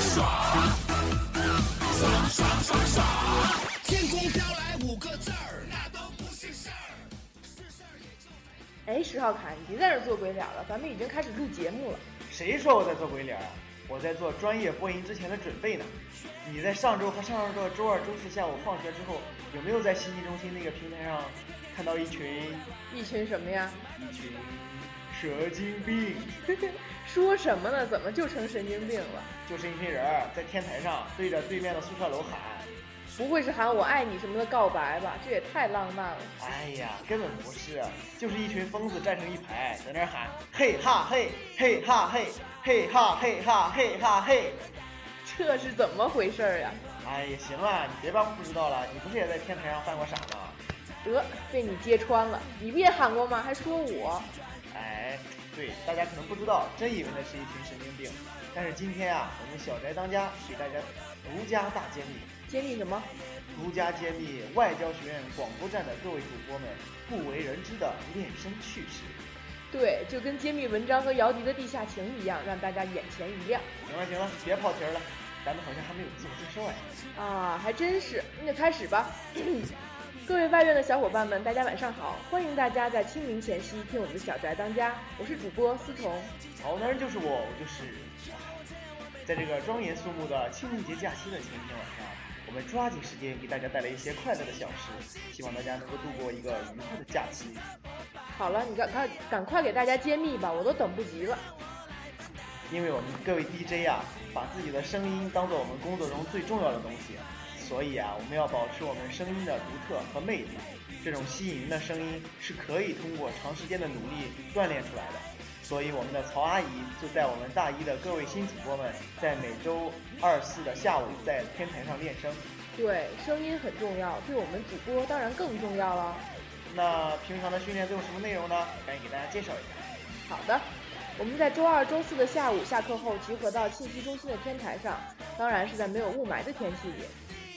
爽，爽爽爽爽。天空飘来五个字儿，那都不是事儿，是事儿。哎，石浩侃，你别在这儿做鬼脸了，咱们已经开始录节目了。谁说我在做鬼脸啊？我在做专业播音之前的准备呢。你在上周和上上周的周二、周四下午放学之后，有没有在信息中心那个平台上看到一群一群什么呀？一群蛇精病？说什么呢？怎么就成神经病了？就是一群人儿在天台上对着对面的宿舍楼喊。不会是喊我爱你什么的告白吧？这也太浪漫了。哎呀，根本不是，就是一群疯子站成一排，在那儿喊嘿哈嘿，嘿哈嘿，嘿哈嘿哈嘿哈嘿。这是怎么回事儿呀？哎呀，行了，你别装不知道了，你不是也在天台上犯过傻吗？得被你揭穿了，你不也喊过吗？还说我？哎，对，大家可能不知道，真以为那是一群神经病。但是今天啊，我们小宅当家给大家独家大揭秘，揭秘什么？独家揭秘外交学院广播站的各位主播们不为人知的恋生趣事。对，就跟揭秘文章和姚笛的地下情一样，让大家眼前一亮。行了行了，别跑题儿了，咱们好像还没有自我介绍哎。啊，还真是，那就开始吧。各位外院的小伙伴们，大家晚上好！欢迎大家在清明前夕听我们的小宅当家，我是主播思彤。好男人就是我，我就是。在这个庄严肃穆的清明节假期的前一天晚上，我们抓紧时间给大家带来一些快乐的小事，希望大家能够度过一个愉快的假期。好了，你赶快赶快给大家揭秘吧，我都等不及了。因为我们各位 DJ 啊，把自己的声音当做我们工作中最重要的东西，所以啊，我们要保持我们声音的独特和魅力。这种吸引人的声音是可以通过长时间的努力锻炼出来的。所以我们的曹阿姨就带我们大一的各位新主播们，在每周二四的下午在天台上练声。对，声音很重要，对我们主播当然更重要了。那平常的训练都有什么内容呢？赶紧给大家介绍一下。好的，我们在周二、周四的下午下课后集合到信息中心的天台上，当然是在没有雾霾的天气里。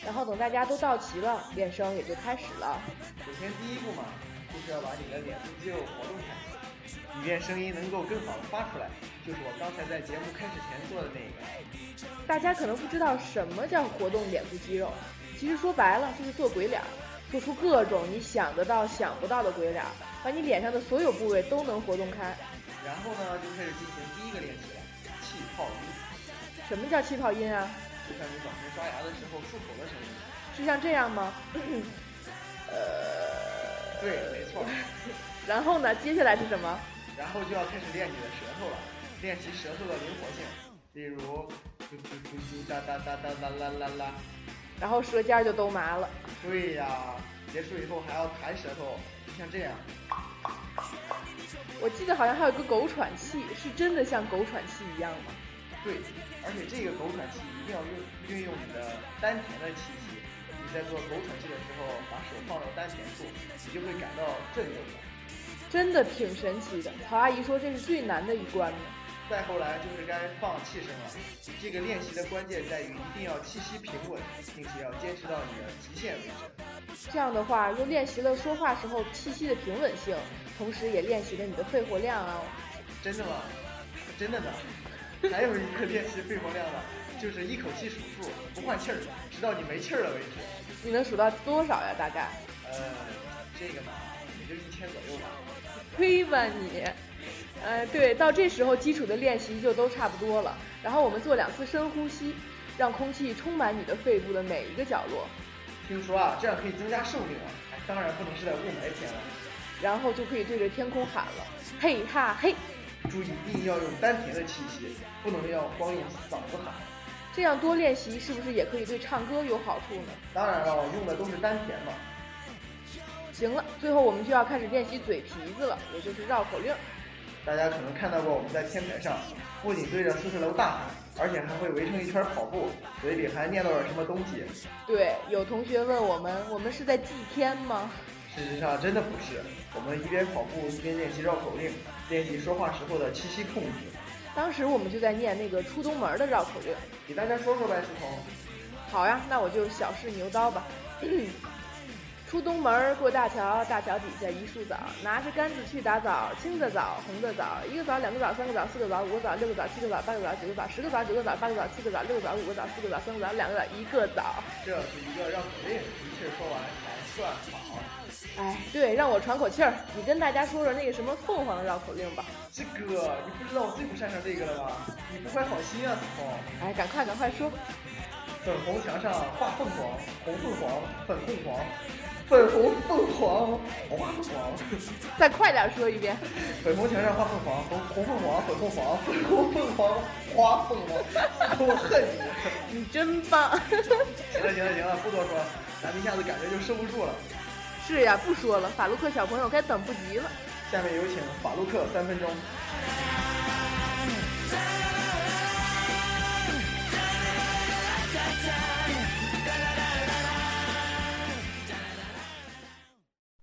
然后等大家都到齐了，练声也就开始了。首先第一步嘛，就是要把你的脸部肌肉活动开始。以便声音能够更好的发出来，就是我刚才在节目开始前做的那个。大家可能不知道什么叫活动脸部肌肉，其实说白了就是做鬼脸，做出各种你想得到、想不到的鬼脸，把你脸上的所有部位都能活动开。然后呢，就开始进行第一个练习了，气泡音。什么叫气泡音啊？就像你早晨刷牙的时候漱口的声音。是像这样吗？呃，对，没错。然后呢？接下来是什么？然后就要开始练你的舌头了，练习舌头的灵活性，例如嘟嘟嘟嘟哒哒哒哒啦啦啦啦。然后舌尖就都麻了。对呀，结束以后还要弹舌头，就像这样。我记得好像还有个狗喘气，是真的像狗喘气一样吗？对，而且这个狗喘气一定要用运用你的丹田的气息。你在做狗喘气的时候，把手放到丹田处，你就会感到震动的。真的挺神奇的，曹阿姨说这是最难的一关呢。再后来就是该放气声了。这个练习的关键在于一定要气息平稳，并且要坚持到你的极限为止。这样的话，又练习了说话时候气息的平稳性，同时也练习了你的肺活量哦。真的吗？真的呢。还有一个练习肺活量的，就是一口气数数，不换气儿，直到你没气儿了为止。你能数到多少呀？大概？呃，这个嘛，也就一千左右吧。亏吧你，呃，对，到这时候基础的练习就都差不多了。然后我们做两次深呼吸，让空气充满你的肺部的每一个角落。听说啊，这样可以增加寿命啊！哎，当然不能是在雾霾天了。然后就可以对着天空喊了，嘿哈嘿！注意，一定要用丹田的气息，不能要光用嗓子喊。这样多练习是不是也可以对唱歌有好处呢？当然了，用的都是丹田嘛。行了，最后我们就要开始练习嘴皮子了，也就是绕口令。大家可能看到过我们在天台上，不仅对着宿舍楼大喊，而且还会围成一圈跑步，嘴里还念叨着什么东西。对，有同学问我们，我们是在祭天吗？事实上，真的不是。我们一边跑步一边练习绕口令，练习说话时候的气息控制。当时我们就在念那个出东门的绕口令。给大家说说呗，书童。好呀，那我就小试牛刀吧。出东门过大桥，大桥底下一树枣，拿着杆子去打枣，青的枣，红的枣，一个枣，两个枣，三个枣，四个枣，五个枣，六个枣，七个枣，八个枣，九个枣，十个枣，九个枣，八个枣，七个枣，六个枣，五个枣，四个枣，三个枣，两个枣，一个枣。这是一个绕口令，一气说完才算好。哎，对，让我喘口气儿，你跟大家说说那个什么凤凰的绕口令吧。这个你不知道我最不擅长这个了吧？你不怀好心啊，思彤。哎，赶快赶快说。粉红墙上画凤凰，红凤凰，粉凤凰，粉红凤凰，花凤凰。再快点说一遍。粉红墙上画凤凰，红红凤凰，粉凤凰，粉红凤凰，花凤凰。我恨你！你真棒。行了行了行了，不多说了，咱们一下子感觉就收不住了。是呀，不说了，法鲁克小朋友该等不及了。下面有请法鲁克三分钟。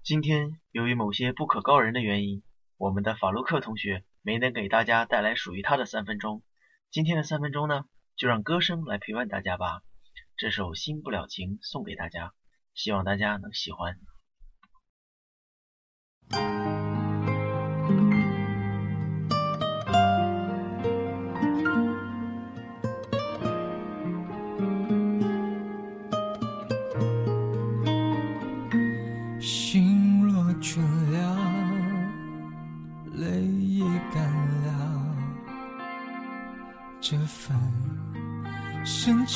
今天由于某些不可告人的原因，我们的法鲁克同学没能给大家带来属于他的三分钟。今天的三分钟呢，就让歌声来陪伴大家吧。这首《新不了情》送给大家，希望大家能喜欢。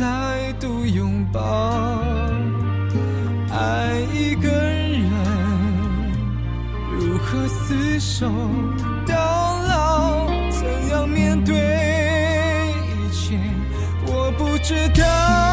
再度拥抱。爱一个人，如何厮守到老？怎样面对一切？我不知道。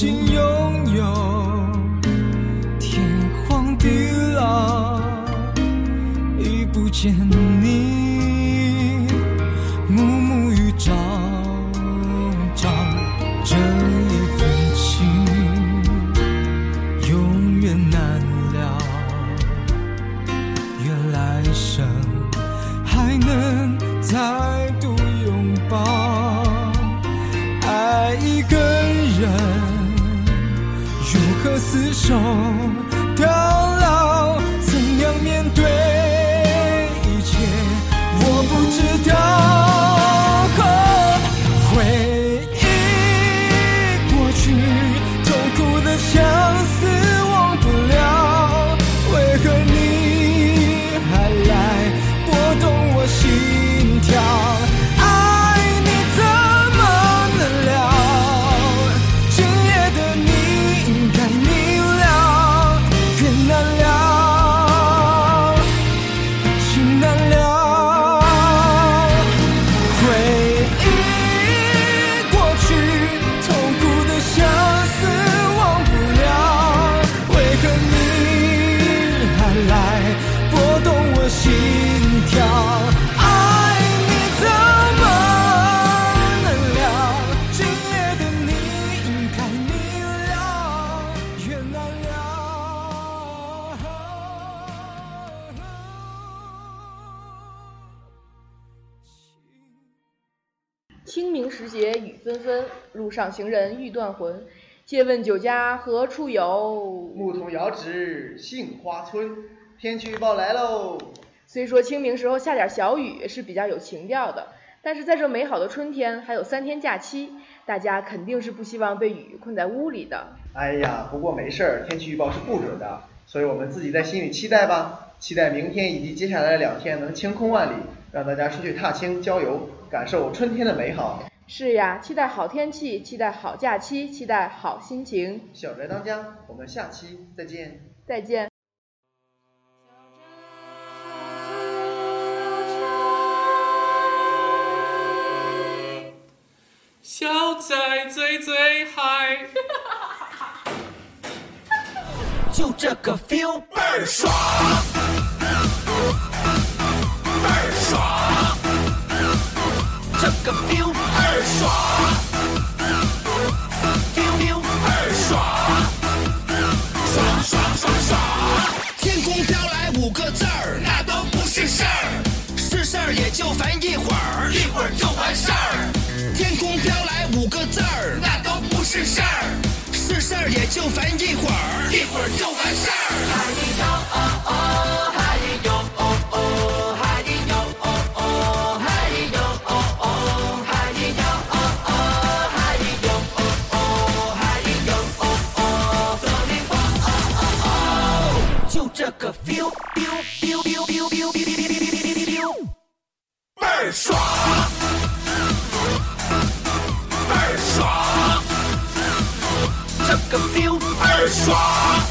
经拥有天荒地老，已不见和厮守都清明时节雨纷纷，路上行人欲断魂。借问酒家何处有？牧童遥指杏花村。天气预报来喽！虽说清明时候下点小雨是比较有情调的，但是在这美好的春天，还有三天假期，大家肯定是不希望被雨困在屋里的。哎呀，不过没事儿，天气预报是不准的，所以我们自己在心里期待吧，期待明天以及接下来的两天能晴空万里，让大家出去踏青郊游，感受春天的美好。是呀，期待好天气，期待好假期，期待好心情。小宅当家，我们下期再见。再见。小宅最最嗨，就这个 feel 倍儿爽，倍儿爽，这个 feel 倍儿爽，feel feel 倍儿爽，爽爽爽爽。天空飘来五个字儿，那都不是事儿，是事儿也就烦一会儿，一会儿就完事儿。天空飘来五个字儿，那都不是事儿，是事儿也就烦一会儿，一会儿就完事儿。这个 feel feel feel feel feel feel feel feel feel，倍儿爽。倍儿爽，这个 feel 倍儿爽。